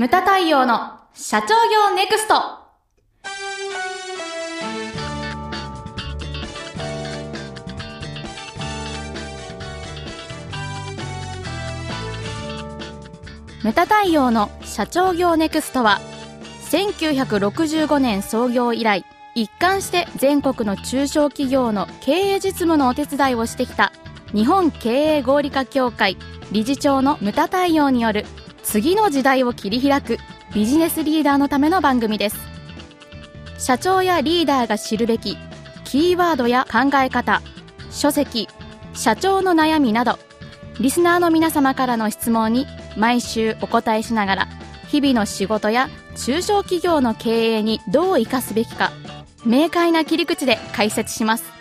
ムタ太陽の社長業ネクスト。ムタ太陽の社長業ネクストは1965年創業以来一貫して全国の中小企業の経営実務のお手伝いをしてきた日本経営合理化協会理事長のムタ太陽による次の時代を切り開くビジネスリーダーのための番組です。社長やリーダーが知るべきキーワードや考え方書籍社長の悩みなどリスナーの皆様からの質問に毎週お答えしながら日々の仕事や中小企業の経営にどう生かすべきか明快な切り口で解説します。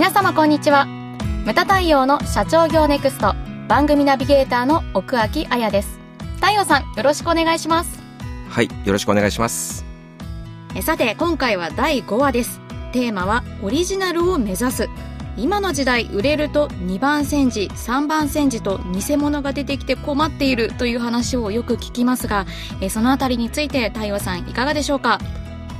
皆様こんにちは。ムタ太陽の社長業ネクスト番組ナビゲーターの奥脇彩です。太陽さんよろしくお願いします。はいよろしくお願いします。えさて今回は第5話です。テーマはオリジナルを目指す。今の時代売れると2番煎じ3番煎じと偽物が出てきて困っているという話をよく聞きますがえそのあたりについて太陽さんいかがでしょうか？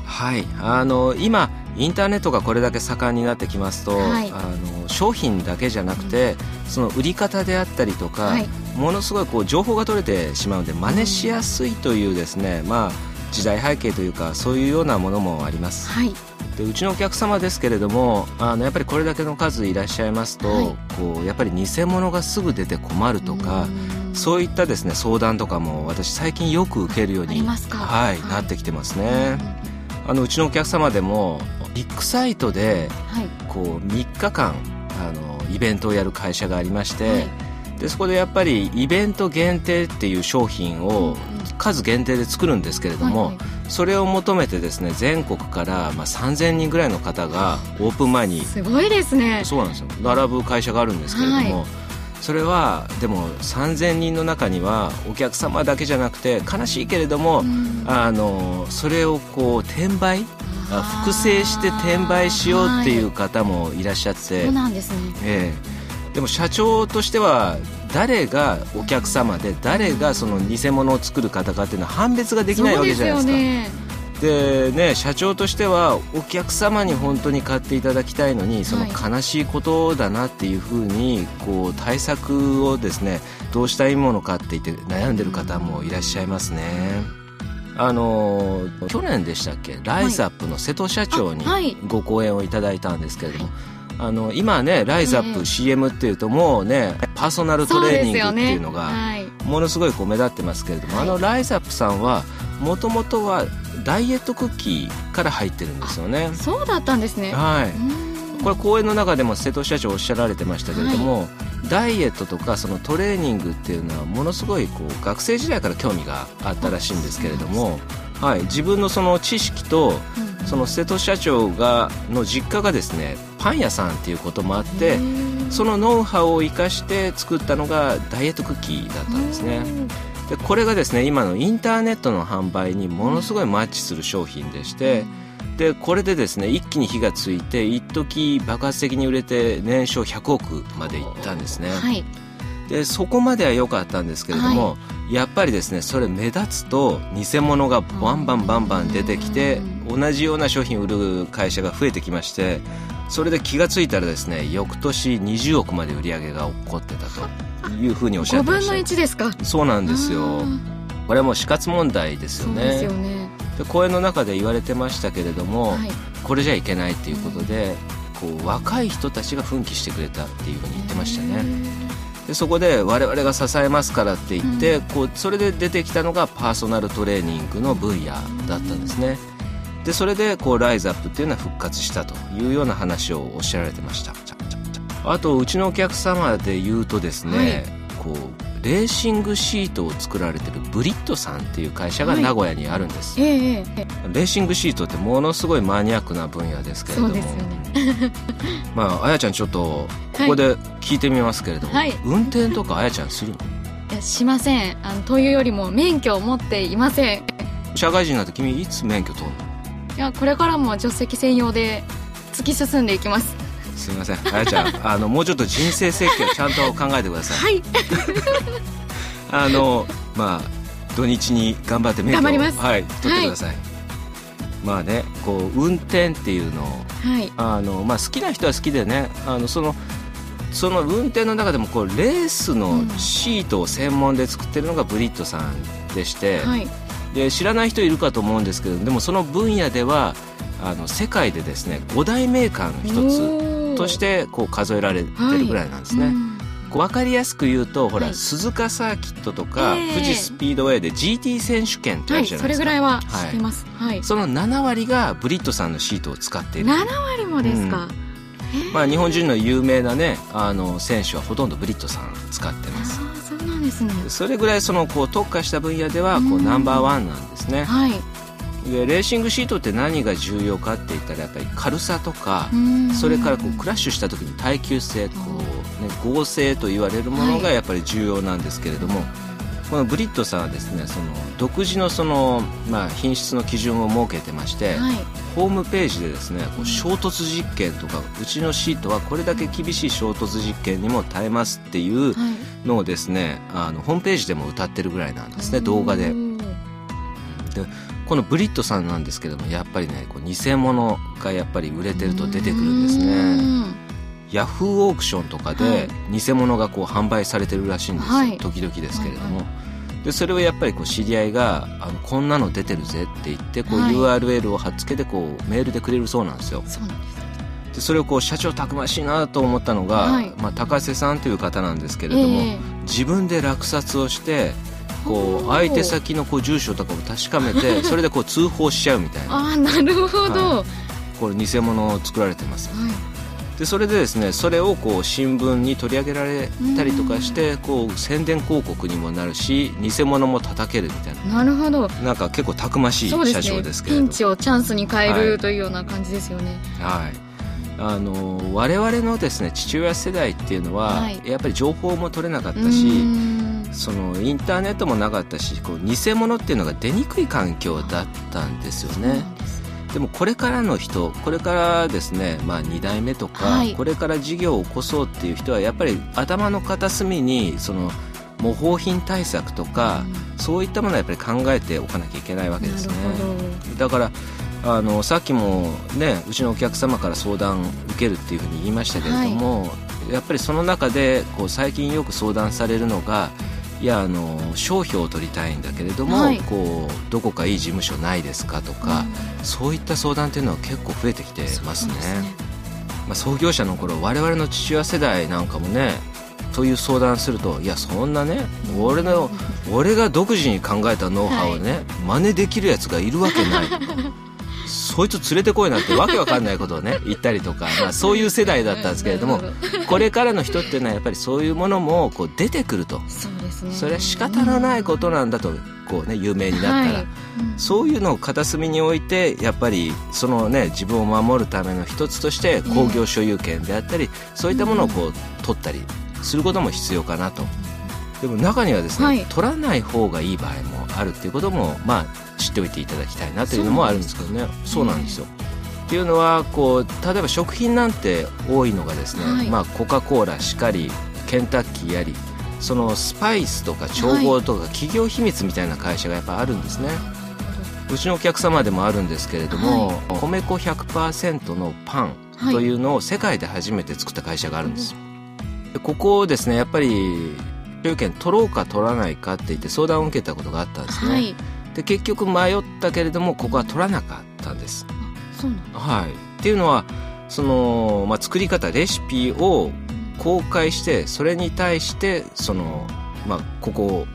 はいあの今インターネットがこれだけ盛んになってきますと、はい。あの商品だけじゃなくて、その売り方であったりとか、はい。ものすごいこう情報が取れてしまうので真似しやすいというですね、まあ時代背景というかそういうようなものもあります。はい。でうちのお客様ですけれどもあのやっぱりこれだけの数いらっしゃいますと、はい。こうやっぱり偽物がすぐ出て困るとかうん。そういったですね相談とかも私最近よく受けるようにはいなってきてますね。あのうちのお客様でもビッグサイトではい。こう3日間あのイベントをやる会社がありまして、はい。でそこでやっぱりイベント限定っていう商品を数限定で作るんですけれども、はいはい。それを求めてですね全国からまあ3000人ぐらいの方がオープン前にすごいですね。そうなんですよ。並ぶ会社があるんですけれども、はそれはでも3000人の中にはお客様だけじゃなくて悲しいけれども、うん。あのそれをこう転売あ複製して転売しようっていう方もいらっしゃって、そうなんですね。ええ。でも社長としては誰がお客様で誰がその偽物を作る方かっていうのは判別ができないわけじゃないですか。でね社長としてはお客様に本当に買っていただきたいのにそのはい悲しいことだなっていうふうにこう対策をですねどうしたらいいものかって言って悩んでる方もいらっしゃいますね。あの去年でしたっけ？ライズアップの瀬戸社長にご講演をいただいたんですけれども、あの今はねライズアッええ。プ CM っていうともうねパーソナルトレーニングっていうのがものすごいこう目立ってますけれども、はい。あのライズアップさんはもともとはダイエットクッキーから入ってるんですよね。そうだったんですね。はい。うん。これ講演の中でも瀬戸社長おっしゃられてましたけれども、ダイエットとかそのトレーニングっていうのはものすごいこう学生時代から興味があったらしいんですけれども、はい、自分のその知識とうん。その瀬戸社長がの実家がですねパン屋さんっていうこともあってそのノウハウを生かして作ったのがダイエットクッキーだったんですね。でこれがですね今のインターネットの販売にものすごいマッチする商品でして、でこれでですね一気に火がついて一時爆発的に売れて年商100億までいったんですね、はい。でそこまでは良かったんですけれども、やっぱりですねそれ目立つと偽物がバンバンバンバン出てきて同じような商品売る会社が増えてきましてそれで気がついたらですね翌年20億まで売り上げが起こってたというふうにおっしゃ5ってま分のした1ですか。そうなんですよ。これはもう死活問題ですよねよね。で講演の中で言われてましたけれども、はい。これじゃいけないっていうことで、こう若い人たちが奮起してくれたっていうふうに言ってましたね。でそこで我々が支えますからって言って、こうそれで出てきたのがパーソナルトレーニングの分野だったんですね。でそれでこうライズアップっていうのは復活したというような話をおっしゃられてましたあとうちのお客様で言うとですね、こうレーシングシートを作られてるブリットさんっていう会社がはい。名古屋にあるんです、ええええレーシングシートってものすごいマニアックな分野ですけれども。そうですよね。まああやちゃんちょっとここで聞いてみますけれども、はい。運転とかあやちゃんするの？いやしません。あのというよりも免許を持っていません。社会人になって君いつ免許取るの？いやこれからも助手席専用で突き進んでいきますすみません。あやちゃん あのもうちょっと人生設計をちゃんと考えてください。はい。あのまあ土日に頑張って免許を頑張ります。はい取ってください、まあねこう運転っていうのをはい。あの、まあ、好きな人は好きでねあのそのその運転の中でもこうレースのシートを専門で作ってるのがブリットさんでして、はい。で知らない人いるかと思うんですけどでもその分野ではあの世界でですね5大メーカーの一つつとしてこう数えられてるぐらいなんですね。こう分かりやすく言うとほら、はい。鈴鹿サーキットとか、ええ。富士スピードウェイで GT 選手権ってあはいそるじゃないですか、れぐらいは知ってます。はい。その7割がブリットさんのシートを使っている。7割もですか？まあ、日本人の有名なねあの選手はほとんどブリットさん使ってあます。あそうなんですね。それぐらいそのこう特化した分野ではこううん。ナンバーワンなんですね。はいでレーシングシートって何が重要かって言ったらやっぱり軽さとかうん。それからこうクラッシュした時に耐久性こう、ね、合成と言われるものがやっぱり重要なんですけれども、このブリットさんはですねその独自のその、まあ、品質の基準を設けてまして、はい。ホームページでですねこう衝突実験とかうちのシートはこれだけ厳しい衝突実験にも耐えますっていうはい。のをですねあのホームページでも歌ってるぐらいなんですね動画で。おーこのブリットさんなんですけどもやっぱりねこう偽物がやっぱり売れてると出てくるんですうねん。ヤフーオークションとかで偽物がこう販売されてるらしいんですよ、はい。時々ですけれども、はいでそれをやっぱりこう知り合いがあのこんなの出てるぜって言ってこうはい。URL を貼っつけてこうメールでくれるそうなんですよ。そうなんです。でそれをこう社長たくましいなと思ったのが、はい。まあ、高瀬さんという方なんですけれども、ええ。自分で落札をしてこう相手先のこう住所とかを確かめて それでこう通報しちゃうみたいな。ああなるほど。はこれ偽物を作られてます。はい。でそれでですねそれをこう新聞に取り上げられたりとかしてこう宣伝広告にもなるし偽物も叩けるみたいな。なるほど。なんか結構たくましい社長ですけれど。ピンチをチャンスに変えはいるというような感じですよね。はい。あの我々のですね父親世代っていうのは、はい。やっぱり情報も取れなかったしんそのインターネットもなかったしこう偽物っていうのが出にくい環境だったんですよね。でもこれからの人これからですね、まあ、2代目とか、はい。これから事業を起こそうっていう人はやっぱり頭の片隅にその模倣品対策とか、そういったものはやっぱり考えておかなきゃいけないわけですね。だからあのさっきもねうちのお客様から相談受けるっていうふうに言いましたけれども、やっぱりその中でこう最近よく相談されるのがいやあの商標を取りたいんだけれども、はい。こうどこかいい事務所ないですかとか、そういった相談っていうのは結構増えてきてどますね。すまあ、創業者の頃我々の父親世代なんかもねそういう相談するといやそんなね俺の俺が独自に考えたノウハウをね、真似できるやつがいるわけない。そいつ連れてこいなんてわけわかんないことをね言ったりとか、まあ、そういう世代だったんですけれどもこれからの人っていうのはやっぱりそういうものもこう出てくると。そうですね。それは仕方のないことなんだとこうね有名になったら、はい。うん。そういうのを片隅に置いてやっぱりそのね自分を守るための一つとして工業所有権であったり、そういったものをこう取ったりすることも必要かなと。でも中にはですね、はい。取らない方がいい場合もあるっていうこともまあ知っておいていただきたいなというのもあるんですけどね。そうなんですよ。っていうのはこう例えば食品なんて多いのがですね、はい。まあ、コカ・コーラしかりケンタッキーやりそのスパイスとか調合とか企業秘密みたいな会社がやっぱあるんですね。うちのお客様でもあるんですけれども、米粉100%のパンというのを世界で初めて作った会社があるんです、でここをですねやっぱり所有権取ろうか取らないかって言って相談を受けたことがあったんですね、はい。で結局迷ったけれどもここは取らなかったんです。そうなんだ。はい。っていうのはその、まあ、作り方レシピを公開してそれに対してその、まあ、ここを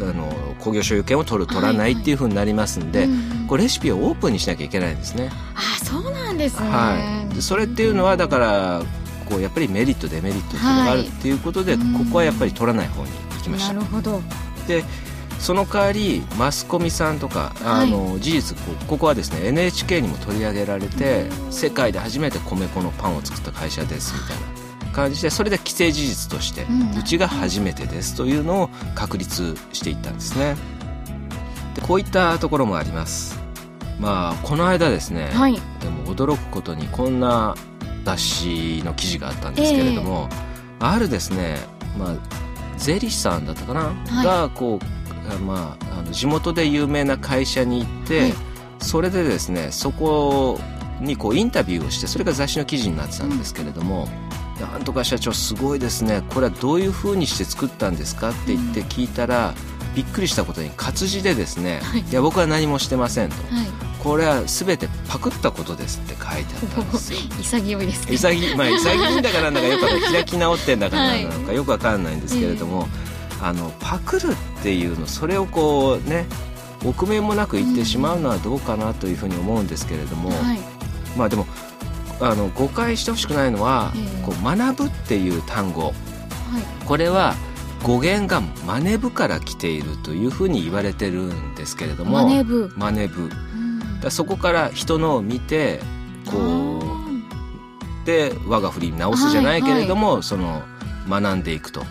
あの工業所有権を取る取らないっていうふうになりますんで、うんこれレシピをオープンにしなきゃいけないんですね。あそうなんですね。はい、でそれっていうのはだからこうやっぱりメリットデメリットっていうのがあるっていうことで、はいここはやっぱり取らない方に行きました。なるほど。でその代わりマスコミさんとかあの、事実こここはですね NHK にも取り上げられて世界で初めて米粉のパンを作った会社ですみたいな感じでそれで既成事実として、うちが初めてですというのを確立していったんですね。でこういったところもあります。まあこの間ですね、はい。でも驚くことにこんな雑誌の記事があったんですけれども、えー、あるですね、まあ、税理士さんだったかな、はい、がこう、まあ、あの地元で有名な会社に行って、はい、それでですねそこにこうインタビューをしてそれが雑誌の記事になってたんですけれども、うん、なんとか社長すごいですね。これはどういうふうにして作ったんですかって言って聞いたら、うん、びっくりしたことに活字でですね、はい、いや僕は何もしてませんと。これは全てパクったことですって書いてあったんですよ。潔いですね。潔,、まあ、潔いんだからなんかよく開き直ってんだからなのかよくわかんないんですけれども、はい、あのパクるっていうのそれをこうね臆面もなく言ってしまうのはどうかなというふうに思うんですけれども、うんはい、まあでもあの誤解してほしくないのは、えー、こう学ぶっていう単語、はい、これは語源がマネブから来ているというふうに言われてるんですけれどもマネブマネブだそこから人のを見てこうで我が振り直すじゃないけれども、はいはい、その学んでいくと。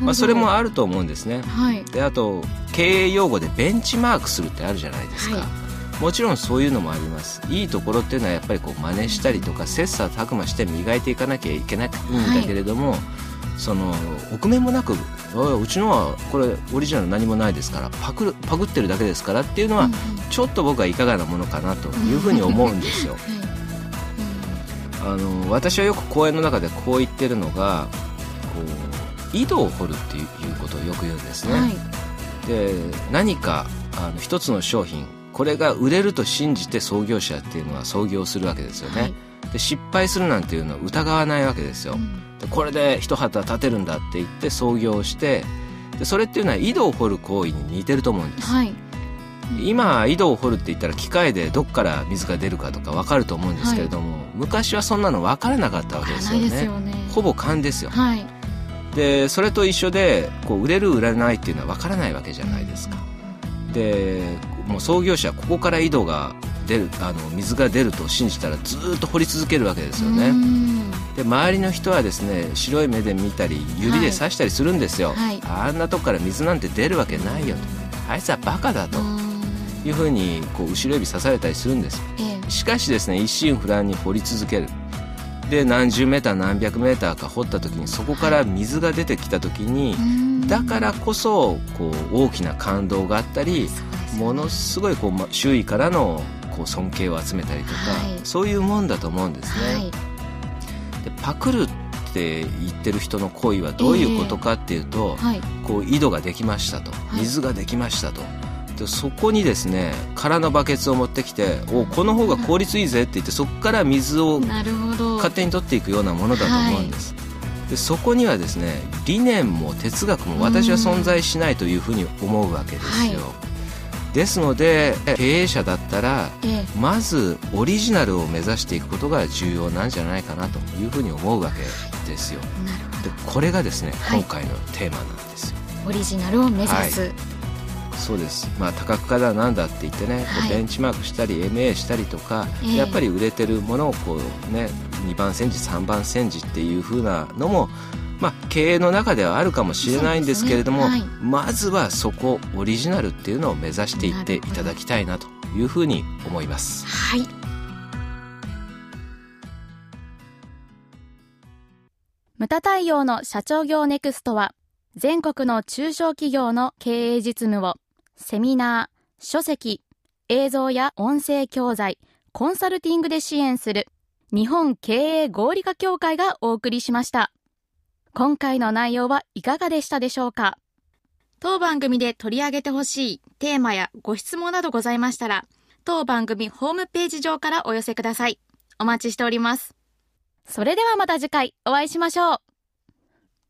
まあ、それもあると思うんですね。はい、であと経営用語でベンチマークするってあるじゃないですか。はい、もちろんそういうのもあります。いいところっていうのはやっぱりこう真似したりとか切磋琢磨して磨いていかなきゃいけないんだけれども、はい、その臆面もなくうちのはこれオリジナル何もないですからパクパクってるだけですからっていうのはちょっと僕はいかがなものかなというふうに思うんですよ。あの私はよく講演の中でこう言ってるのがこう井戸を掘るっていうことをよく言うんですね。はい、で何かあの一つの商品これが売れると信じて創業者っていうのは創業するわけですよね。はい、で失敗するなんていうのは疑わないわけですよ。うんでこれで一旗立てるんだって言って創業してでそれっていうのは井戸を掘る行為に似てると思うんです。はい今井戸を掘るって言ったら機械でどっから水が出るかとか分かると思うんですけれども、はい、昔はそんなの分からなかったわけですよね。よねほぼ勘ですよ。はい、でそれと一緒でこう売れる売らないっていうのは分からないわけじゃないですか。でもう創業者ここから井戸が出るあの水が出ると信じたらずっと掘り続けるわけですよね。で周りの人はですね白い目で見たり指で刺したりするんですよ、はい、あんなとこから水なんて出るわけないよと。あいつはバカだというふうにこう後ろ指刺されたりするんです、ええ、しかしですね一心不乱に掘り続けるで何十メーター何百メーターか掘った時にそこから水が出てきた時に、はい、だからこそこう大きな感動があったり、ものすごいこう周囲からのこう尊敬を集めたりとか、はい、そういうもんだと思うんですね。はい。でパクるって言ってる人の行為はどういうことかっていうと、こう井戸ができましたと水ができましたと。でそこにですね空のバケツを持ってきておこの方が効率いいぜって言ってそこから水を勝手に取っていくようなものだと思うんです、はい、でそこにはですね理念も哲学も私は存在しないというふうに思うわけですよ、はい。ですので経営者だったら、ええ、まずオリジナルを目指していくことが重要なんじゃないかなというふうに思うわけですよ。でこれがですね、はい、今回のテーマなんですよ。オリジナルを目指す、はい、そうです、まあ、多角化だなんだって言ってね、はい、ベンチマークしたり MA したりとか、えー、やっぱり売れてるものをこう、ね、2番煎じ3番煎じっていうふうなのもまあ、経営の中ではあるかもしれないんですけれども、ねはい、まずはそこオリジナルっていうのを目指していっていただきたいなというふうに思います。はい。ムタ太陽の社長業ネクストは全国の中小企業の経営実務をセミナー、書籍、映像や音声教材、コンサルティングで支援する日本経営合理化協会がお送りしました。今回の内容はいかがでしたでしょうか？当番組で取り上げてほしいテーマやご質問などございましたら、当番組ホームページ上からお寄せください。お待ちしております。それではまた次回お会いしましょう。